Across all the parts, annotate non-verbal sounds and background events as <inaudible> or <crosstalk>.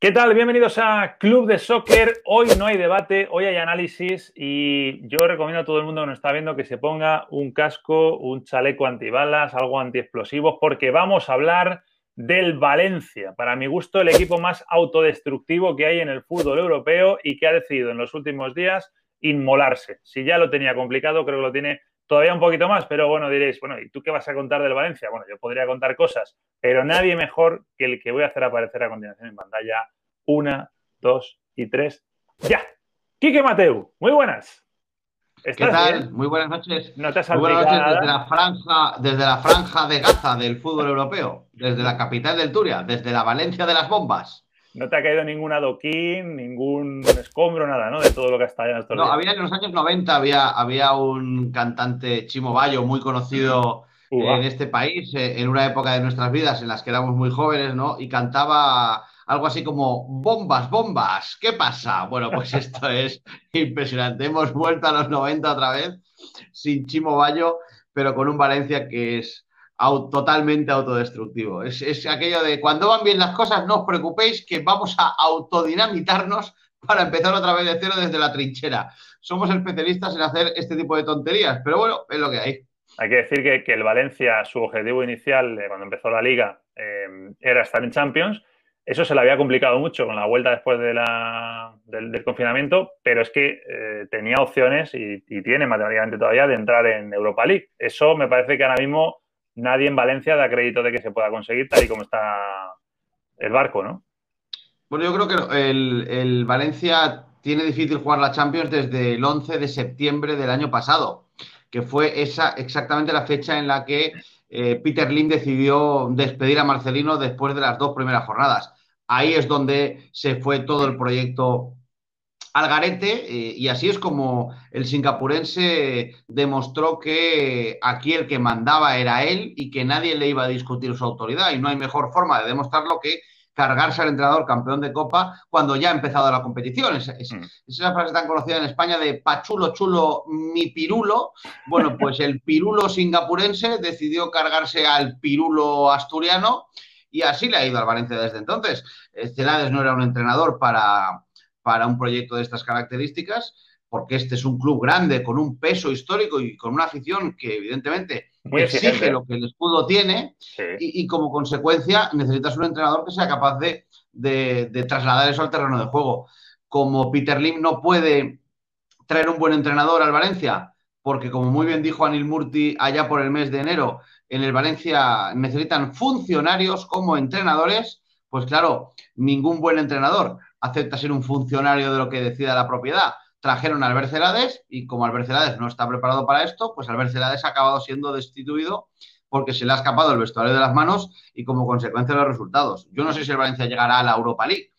¿Qué tal? Bienvenidos a Club de Soccer. Hoy no hay debate, hoy hay análisis y yo recomiendo a todo el mundo que nos está viendo que se ponga un casco, un chaleco antibalas, algo antiexplosivos, porque vamos a hablar del Valencia. Para mi gusto, el equipo más autodestructivo que hay en el fútbol europeo y que ha decidido en los últimos días inmolarse. Si ya lo tenía complicado, creo que lo tiene todavía un poquito más, pero bueno, diréis, bueno, ¿y tú qué vas a contar del Valencia? Bueno, yo podría contar cosas, pero nadie mejor que el que voy a hacer aparecer a continuación en pantalla. Una, dos y tres, ya. Quique Mateu, muy buenas. ¿Qué tal? Muy buenas noches. No te muy buenas noches desde la, franja, desde la franja de Gaza del fútbol europeo, desde la capital del Turia, desde la Valencia de las bombas. No te ha caído ningún adoquín, ningún escombro, nada, ¿no? De todo lo que está en estos No, había en los años 90 había, había un cantante Chimo Bayo muy conocido en este país, eh, en una época de nuestras vidas en las que éramos muy jóvenes, ¿no? Y cantaba algo así como bombas, bombas, ¿qué pasa? Bueno, pues <laughs> esto es impresionante. Hemos vuelto a los 90 otra vez, sin Chimo Bayo, pero con un Valencia que es totalmente autodestructivo. Es, aquello de cuando van bien las cosas, no os preocupéis que vamos a autodinamitarnos para empezar otra vez de cero desde la trinchera. Somos especialistas en hacer este tipo de tonterías, pero bueno, es lo que hay. Hay que decir que, el Valencia, su objetivo inicial cuando empezó la liga eh, era estar en Champions. Eso se le había complicado mucho con la vuelta después de la, del, confinamiento, pero es que eh, tenía opciones y, y, tiene matemáticamente todavía de entrar en Europa League. Eso me parece que ahora mismo nadie en Valencia da crédito de que se pueda conseguir tal y como está el barco, ¿no? Bueno, yo creo que el, Valencia tiene difícil jugar la Champions desde el 11 de septiembre del año pasado, que fue esa exactamente la fecha en la que eh, Peter Lim decidió despedir a Marcelino después de las dos primeras jornadas. Ahí es donde se fue todo el proyecto Algarete, eh, y así es como el singapurense demostró que aquí el que mandaba era él y que nadie le iba a discutir su autoridad. Y no hay mejor forma de demostrarlo que cargarse al entrenador campeón de Copa cuando ya ha empezado la competición. Es, mm. esa frase tan conocida en España de pachulo chulo mi pirulo. Bueno, pues el pirulo singapurense decidió cargarse al pirulo asturiano y así le ha ido al Valencia desde entonces. Celades no era un entrenador para para un proyecto de estas características, porque este es un club grande, con un peso histórico y con una afición que evidentemente exige lo que el escudo tiene y, como consecuencia necesitas un entrenador que sea capaz de, de, trasladar eso al terreno de juego. Como Peter Lim no puede traer un buen entrenador al Valencia, porque como muy bien dijo Anil Murti allá por el mes de enero, en el Valencia necesitan funcionarios como entrenadores, pues claro, ningún buen entrenador acepta ser un funcionario de lo que decida la propiedad. Trajeron a Albert y como Albert Celades no está preparado para esto, pues Albert Celades ha acabado siendo destituido porque se le ha escapado el vestuario de las manos y como consecuencia los resultados. Yo no sé si el Valencia llegará a la Europa League,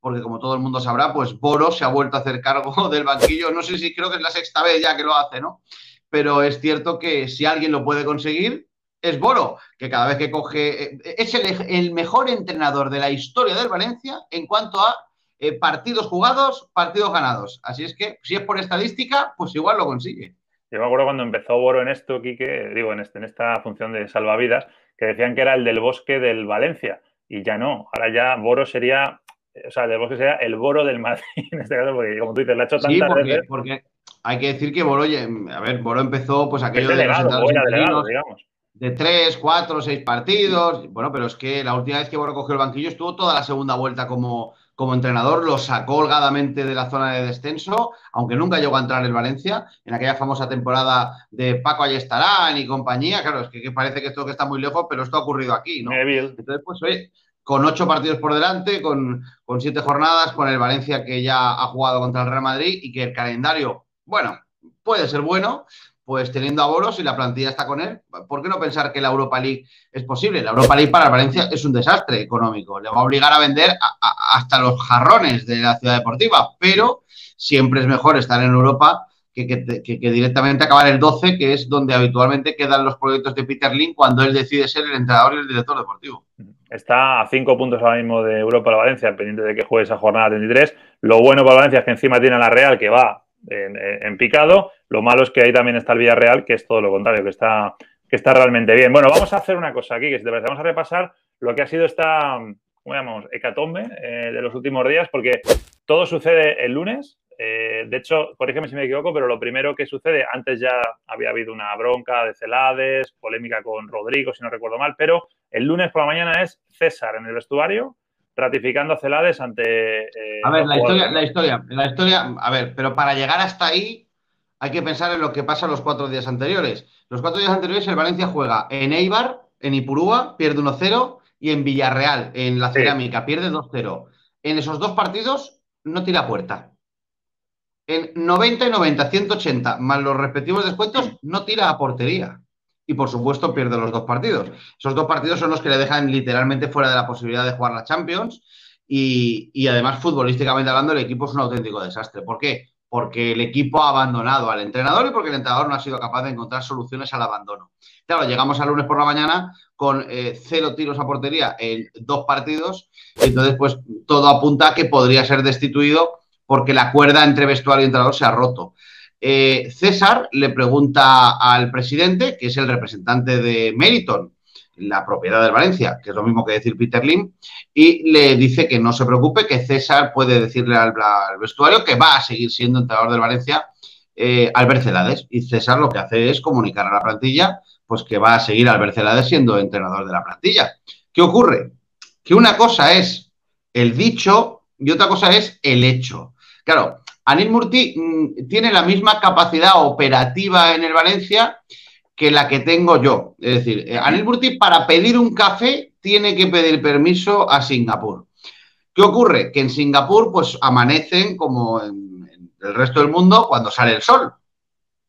porque como todo el mundo sabrá, pues Boro se ha vuelto a hacer cargo <laughs> del banquillo. No sé si creo que es la sexta vez ya que lo hace, ¿no? Pero es cierto que si alguien lo puede conseguir, es Boro, que cada vez que coge, eh, es el, mejor entrenador de la historia del Valencia en cuanto a eh, partidos jugados, partidos ganados. Así es que, si es por estadística, pues igual lo consigue. Yo me acuerdo cuando empezó Boro en esto, Quique, digo, en, este, en esta función de salvavidas, que decían que era el del bosque del Valencia. Y ya no. Ahora ya Boro sería, o sea, el del bosque sería el Boro del Madrid, <laughs> en este caso, porque como tú dices, la ha hecho tantas sí, porque, veces. porque hay que decir que Boro, a ver, Boro empezó pues aquello de los digamos. de tres, cuatro, seis partidos. Bueno, pero es que la última vez que Boro cogió el banquillo estuvo toda la segunda vuelta como como entrenador lo sacó holgadamente de la zona de descenso, aunque nunca llegó a entrar en Valencia, en aquella famosa temporada de Paco Ayestarán y compañía. Claro, es que, parece que esto que está muy lejos, pero esto ha ocurrido aquí, ¿no? Entonces, pues, oye, con ocho partidos por delante, con, con siete jornadas, con el Valencia que ya ha jugado contra el Real Madrid y que el calendario, bueno, puede ser bueno, pues teniendo a Boros y la plantilla está con él, ¿por qué no pensar que la Europa League es posible? La Europa League para Valencia es un desastre económico, le va a obligar a vender hasta los jarrones de la ciudad deportiva, pero siempre es mejor estar en Europa que, directamente acabar el 12, que es donde habitualmente quedan los proyectos de Peter Link cuando él decide ser el entrenador y el director deportivo. Está a cinco puntos ahora mismo de Europa la Valencia, pendiente de que juegue esa jornada 33. Lo bueno para Valencia es que encima tiene a la Real que va en, picado. Lo malo es que ahí también está el Villarreal, que es todo lo contrario, que está, que está realmente bien. Bueno, vamos a hacer una cosa aquí, que si te parece, vamos a repasar lo que ha sido esta, ¿cómo llamamos? Hecatombe eh, de los últimos días, porque todo sucede el lunes, eh, de hecho, corrígeme si me equivoco, pero lo primero que sucede, antes ya había habido una bronca de Celades, polémica con Rodrigo, si no recuerdo mal, pero el lunes por la mañana es César en el vestuario ratificando a Celades ante... Eh, a ver, la historia, la historia, la historia, a ver, pero para llegar hasta ahí hay que pensar en lo que pasa los cuatro días anteriores. Los cuatro días anteriores el Valencia juega en Eibar, en Ipurúa, pierde 1-0 y en Villarreal, en la Cerámica, pierde 2-0. En esos dos partidos no tira puerta en 90 y 90, 180, más los respectivos descuentos, no tira a portería. Y por supuesto pierde los dos partidos. Esos dos partidos son los que le dejan literalmente fuera de la posibilidad de jugar la Champions. Y, además, futbolísticamente hablando, el equipo es un auténtico desastre. ¿Por qué? Porque el equipo ha abandonado al entrenador y porque el entrenador no ha sido capaz de encontrar soluciones al abandono. Claro, llegamos al lunes por la mañana con eh, cero tiros a portería en dos partidos. Y entonces, pues todo apunta a que podría ser destituido porque la cuerda entre vestuario y entrenador se ha roto. Eh, César le pregunta al presidente, que es el representante de Meriton, la propiedad del Valencia, que es lo mismo que decir Peter Lim, y le dice que no se preocupe, que César puede decirle al, vestuario que va a seguir siendo entrenador del Valencia eh. Y César lo que hace es comunicar a la plantilla pues que va a seguir Albert Celades siendo entrenador de la plantilla. ¿Qué ocurre? Que una cosa es el dicho y otra cosa es el hecho. Claro, Anil Murti mm, tiene la misma capacidad operativa en el Valencia que la que tengo yo. Es decir, eh, Anil Murti para pedir un café tiene que pedir permiso a Singapur. ¿Qué ocurre? Que en Singapur pues amanecen como en, el resto del mundo cuando sale el sol.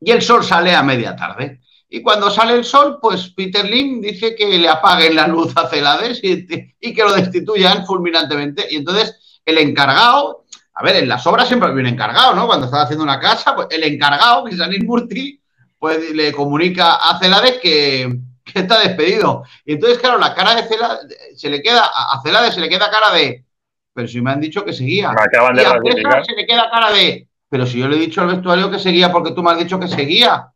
Y el sol sale a media tarde. Y cuando sale el sol, pues Peter Lim dice que le apaguen la luz a Celades y, y que lo destituyan fulminantemente. Y entonces el encargado a ver, en las obras siempre un encargado, ¿no? Cuando estás haciendo una casa, pues el encargado, que es Anil Murti, pues le comunica a Celades que, está despedido. Y entonces, claro, la cara de Celades, se le queda, a Celades se le queda cara de, pero si me han dicho que seguía. y a César se le queda cara de, pero si yo le he dicho al vestuario que seguía porque tú me has dicho que seguía.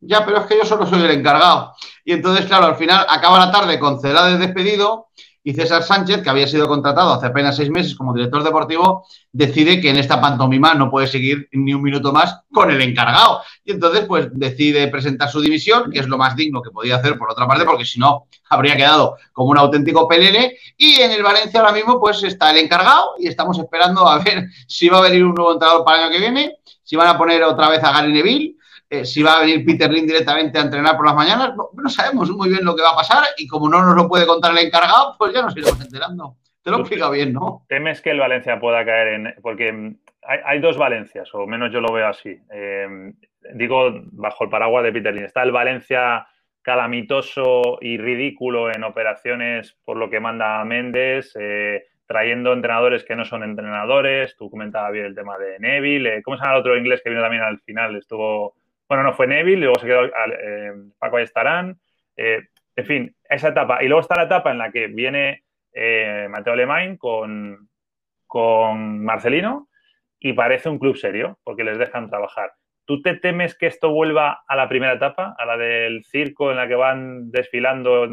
Ya, pero es que yo solo soy el encargado. Y entonces, claro, al final acaba la tarde con Celades despedido y César Sánchez, que había sido contratado hace apenas seis meses como director deportivo, decide que en esta pantomima no puede seguir ni un minuto más con el encargado. Y entonces, pues decide presentar su dimisión, que es lo más digno que podía hacer por otra parte, porque si no, habría quedado como un auténtico pelele. Y en el Valencia ahora mismo, pues está el encargado y estamos esperando a ver <laughs> si va a venir un nuevo entrenador para el año que viene, si van a poner otra vez a Gary Neville eh, si va a venir Peter Lynn directamente a entrenar por las mañanas, no, sabemos muy bien lo que va a pasar y como no nos lo puede contar el encargado, pues ya nos iremos enterando. Te lo explica bien, ¿no? ¿Temes que el Valencia pueda caer en...? Porque hay, dos Valencias, o menos yo lo veo así. Eh, digo, bajo el paraguas de Peter Lynn. Está el Valencia calamitoso y ridículo en operaciones por lo que manda Méndez, eh, trayendo entrenadores que no son entrenadores. Tú comentabas bien el tema de Neville. ¿Cómo se llama el otro inglés que vino también al final? Estuvo bueno, no fue Neville, luego se quedó eh, Paco Estarán. Eh, en fin, esa etapa. Y luego está la etapa en la que viene eh, Mateo Alemán con, con Marcelino y parece un club serio porque les dejan trabajar. ¿Tú te temes que esto vuelva a la primera etapa, a la del circo en la que van desfilando?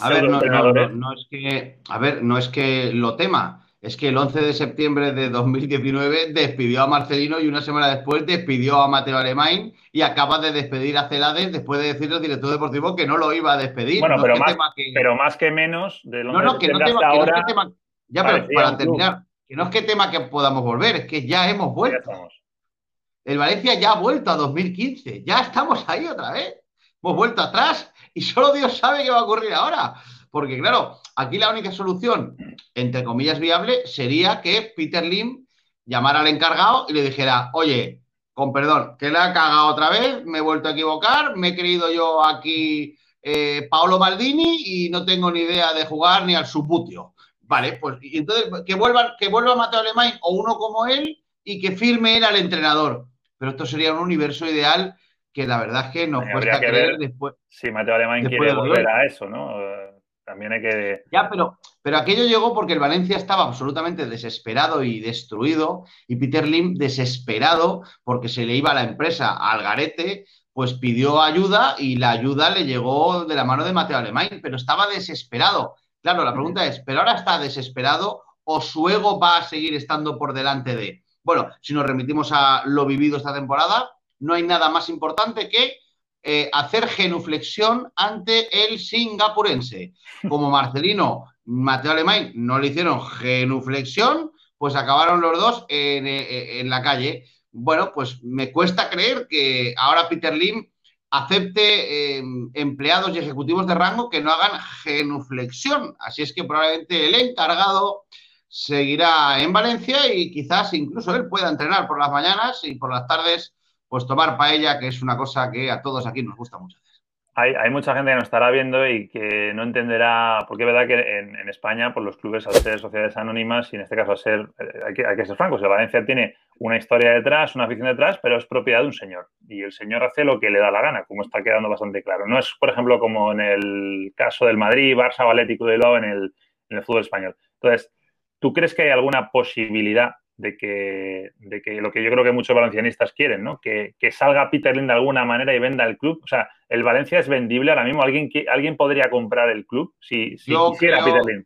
A ver, no, es que, a ver, no es que lo tema es que el 11 de septiembre de 2019 despidió a Marcelino y una semana después despidió a Mateo Alemán y acaba de despedir a Celades después de decirle al director deportivo que no lo iba a despedir. Bueno, pero, más, que... pero más que menos de no, no, que no, tema, que no es que tema... Ya, pero para terminar, que no es que tema que podamos volver, es que ya hemos vuelto. el Valencia ya ha vuelto a 2015, ya estamos ahí otra vez. Hemos vuelto atrás y solo Dios sabe qué va a ocurrir ahora. Porque, claro, aquí la única solución, entre comillas, viable sería que Peter Lim llamara al encargado y le dijera, oye, con perdón, que le ha cagado otra vez, me he vuelto a equivocar, me he creído yo aquí eh, Paolo Maldini y no tengo ni idea de jugar ni al subutio. Vale, pues entonces que vuelvan, que vuelva Mateo Alemán o uno como él y que firme él al entrenador. pero esto sería un universo ideal que la verdad es que nos cuesta creer después. Sí, Mateo Alemán quiere volver a eso, ¿no? También hay que. Ya, pero, pero aquello llegó porque el Valencia estaba absolutamente desesperado y destruido, y Peter Lim desesperado porque se le iba la empresa al garete, pues pidió ayuda y la ayuda le llegó de la mano de Mateo Alemán, pero estaba desesperado. Claro, la pregunta es, ¿pero ahora está desesperado o su ego va a seguir estando por delante de? Bueno, si nos remitimos a lo vivido esta temporada, no hay nada más importante que eh, hacer genuflexión ante el singapurense. Como Marcelino, Mateo Alemán no le hicieron genuflexión, pues acabaron los dos en, eh, la calle. Bueno, pues me cuesta creer que ahora Peter Lim acepte eh, empleados y ejecutivos de rango que no hagan genuflexión. Así es que probablemente el encargado seguirá en Valencia y quizás incluso él pueda entrenar por las mañanas y por las tardes pues tomar paella, que es una cosa que a todos aquí nos gusta mucho. Hay, mucha gente que nos estará viendo y que no entenderá, porque es verdad que en, España, por pues los clubes al ser sociedades anónimas y en este caso al ser, eh, hay que, ser francos, el Valencia tiene una historia detrás, una afición detrás, pero es propiedad de un señor. Y el señor hace lo que le da la gana, como está quedando bastante claro. No es, por ejemplo, como en el caso del Madrid, Barça Atlético de Bilbao en el fútbol español. Entonces, ¿tú crees que hay alguna posibilidad de que, de que lo que yo creo que muchos valencianistas quieren, ¿no? Que, salga Peter Lim de alguna manera y venda el club. O sea, el Valencia es vendible ahora mismo. ¿Alguien, alguien podría comprar el club si, si quisiera Peter Lim?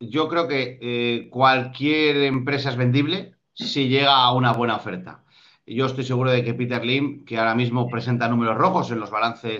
Yo creo que eh, cualquier empresa es vendible si llega a una buena oferta. Yo estoy seguro de que Peter Lim, que ahora mismo presenta números rojos en los balances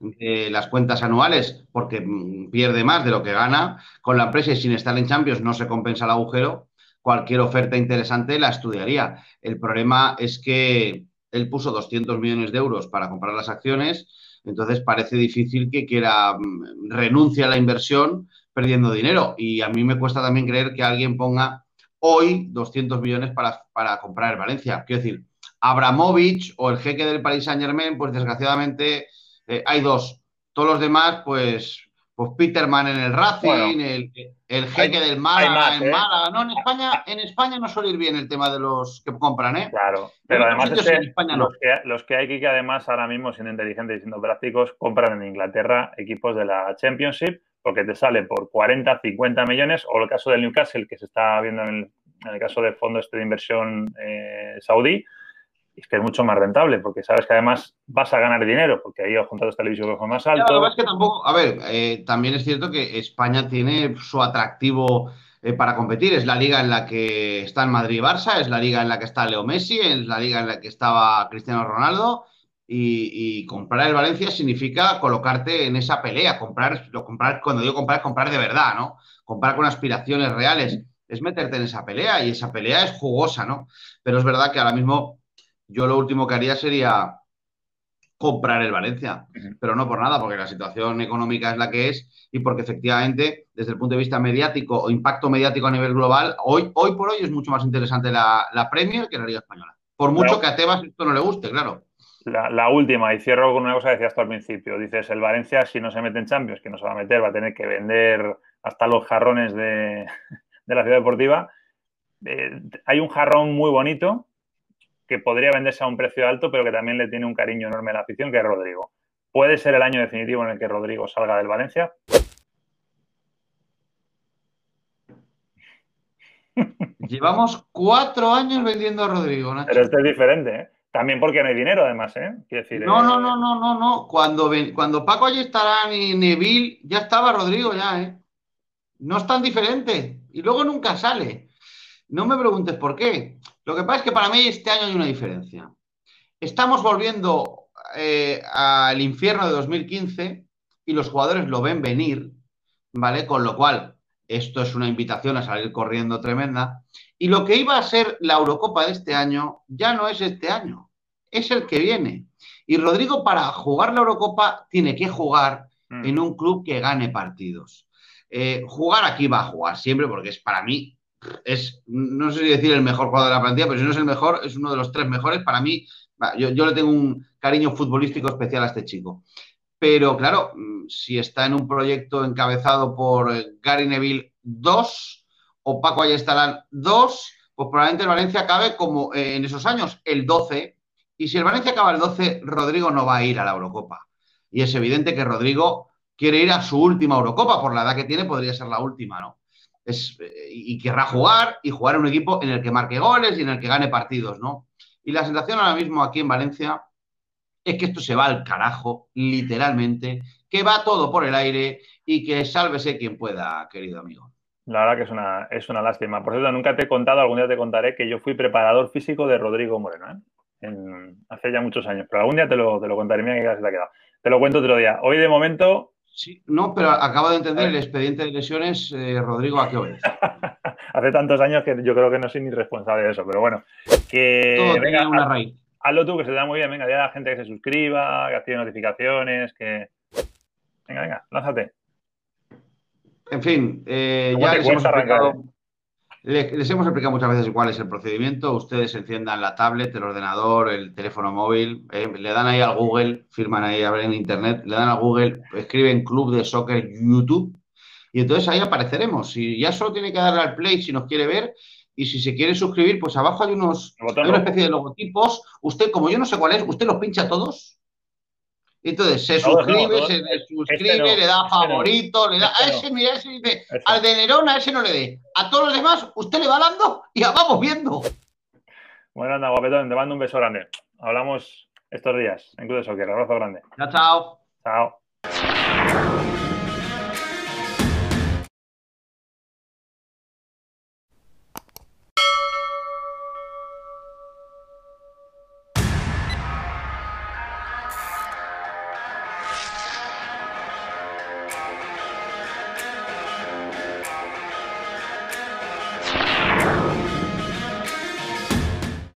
de las cuentas anuales, porque mm, pierde más de lo que gana con la empresa y sin estar en Champions no se compensa el agujero, cualquier oferta interesante la estudiaría. El problema es que él puso 200 millones de euros para comprar las acciones, entonces parece difícil que quiera mm, renuncie a la inversión perdiendo dinero. Y a mí me cuesta también creer que alguien ponga hoy 200 millones para, para comprar el Valencia. Quiero decir, Abramovich o el jeque del Paris Saint Germain, pues desgraciadamente eh, hay dos. Todos los demás, pues pues Peterman en el Racing, el, el, jeque del Málaga en ¿eh? Málaga. No, en España, en España no suele ir bien el tema de los que compran, ¿eh? Claro, pero, además los, que, los que hay aquí que además ahora mismo siendo inteligentes y siendo prácticos compran en Inglaterra equipos de la Championship porque te sale por 40, 50 millones o el caso del Newcastle que se está viendo en el, caso del fondo este de inversión eh, saudí es que es mucho más rentable, porque sabes que además vas a ganar dinero, porque ahí los contratos televisivos son más altos. es que tampoco, a ver, eh, también es cierto que España tiene su atractivo eh, para competir. Es la liga en la que está el Madrid y Barça, es la liga en la que está Leo Messi, es la liga en la que estaba Cristiano Ronaldo. Y, comprar el Valencia significa colocarte en esa pelea, comprar, lo, comprar, cuando digo comprar, es comprar de verdad, ¿no? Comprar con aspiraciones reales, es meterte en esa pelea y esa pelea es jugosa, ¿no? Pero es verdad que ahora mismo yo lo último que haría sería comprar el Valencia, pero no por nada, porque la situación económica es la que es y porque efectivamente, desde el punto de vista mediático o impacto mediático a nivel global, hoy, hoy por hoy es mucho más interesante la, Premier que la Liga Española. Por mucho que a Tebas esto no le guste, claro. La, última, y cierro con una cosa que decías tú al principio. Dices, el Valencia, si no se mete en Champions, que no se va a meter, va a tener que vender hasta los jarrones de, <laughs> la ciudad deportiva. Eh, hay un jarrón muy bonito que podría venderse a un precio alto, pero que también le tiene un cariño enorme a la afición, que es Rodrigo. ¿Puede ser el año definitivo en el que Rodrigo salga del Valencia? <laughs> Llevamos cuatro años vendiendo a Rodrigo, Nacho. Pero este es diferente, ¿eh? También porque no hay dinero, además, ¿eh? Decir, no, no, no, no, no, no. Cuando, cuando Paco allí estará y Neville, ya estaba Rodrigo ya, ¿eh? No es tan diferente. Y luego nunca sale. No me preguntes por qué. Lo que pasa es que para mí este año hay una diferencia. Estamos volviendo eh, al infierno de 2015 y los jugadores lo ven venir, ¿vale? Con lo cual, esto es una invitación a salir corriendo tremenda. Y lo que iba a ser la Eurocopa de este año ya no es este año, es el que viene. Y Rodrigo para jugar la Eurocopa tiene que jugar mm. en un club que gane partidos. Eh, jugar aquí va a jugar siempre porque es para mí es, no sé si decir el mejor jugador de la plantilla, pero si no es el mejor, es uno de los tres mejores. Para mí, yo, le tengo un cariño futbolístico especial a este chico. Pero claro, mm, si está en un proyecto encabezado por eh, Gary Neville 2 o Paco Ayestarán 2, pues probablemente el Valencia acabe como eh, en esos años, el 12, Y si el Valencia acaba el 12, Rodrigo no va a ir a la Eurocopa. Y es evidente que Rodrigo quiere ir a su última Eurocopa, por la edad que tiene podría ser la última, ¿no? Es, y querrá jugar y jugar en un equipo en el que marque goles y en el que gane partidos, ¿no? Y la sensación ahora mismo aquí en Valencia es que esto se va al carajo, literalmente, que va todo por el aire y que sálvese quien pueda, querido amigo. La verdad que es una, es una lástima. Por cierto, nunca te he contado, algún día te contaré que yo fui preparador físico de Rodrigo Moreno, ¿eh? hace ya muchos años, pero algún día te lo, te lo contaré, mira que se te ha quedado. Te lo cuento otro día. Hoy de momento... Sí, no, pero acabo de entender el expediente de lesiones, eh, Rodrigo, ¿a qué obedece? <laughs> hace tantos años que yo creo que no soy ni responsable de eso, pero bueno, que... Todo venga, una raíz. Hazlo tú, que se te da muy bien. Venga, ya la gente que se suscriba, que active notificaciones, que... Venga, venga, lánzate. En fin, eh, ya les hemos, explicado, les, hemos explicado muchas veces cuál es el procedimiento. Ustedes enciendan la tablet, el ordenador, el teléfono móvil, eh, le dan ahí al Google, firman ahí a ver en internet, le dan al Google, escriben Club de Soccer YouTube y entonces ahí apareceremos. Y ya solo tiene que darle al play si nos quiere ver y si se quiere suscribir, pues abajo hay unos hay una especie de logotipos. Usted, como yo no sé cuál es, usted los pincha todos entonces se suscribe, se suscribe, este le da este favorito, le da. a este ese, mira, ese dice, al de Nerón, a ese no le dé. A todos los demás, usted le va dando y ya vamos viendo. Bueno, anda, guapetón, te mando un beso grande. Hablamos estos días en Club de Soccer. Abrazo grande. Chao, chao. Chao.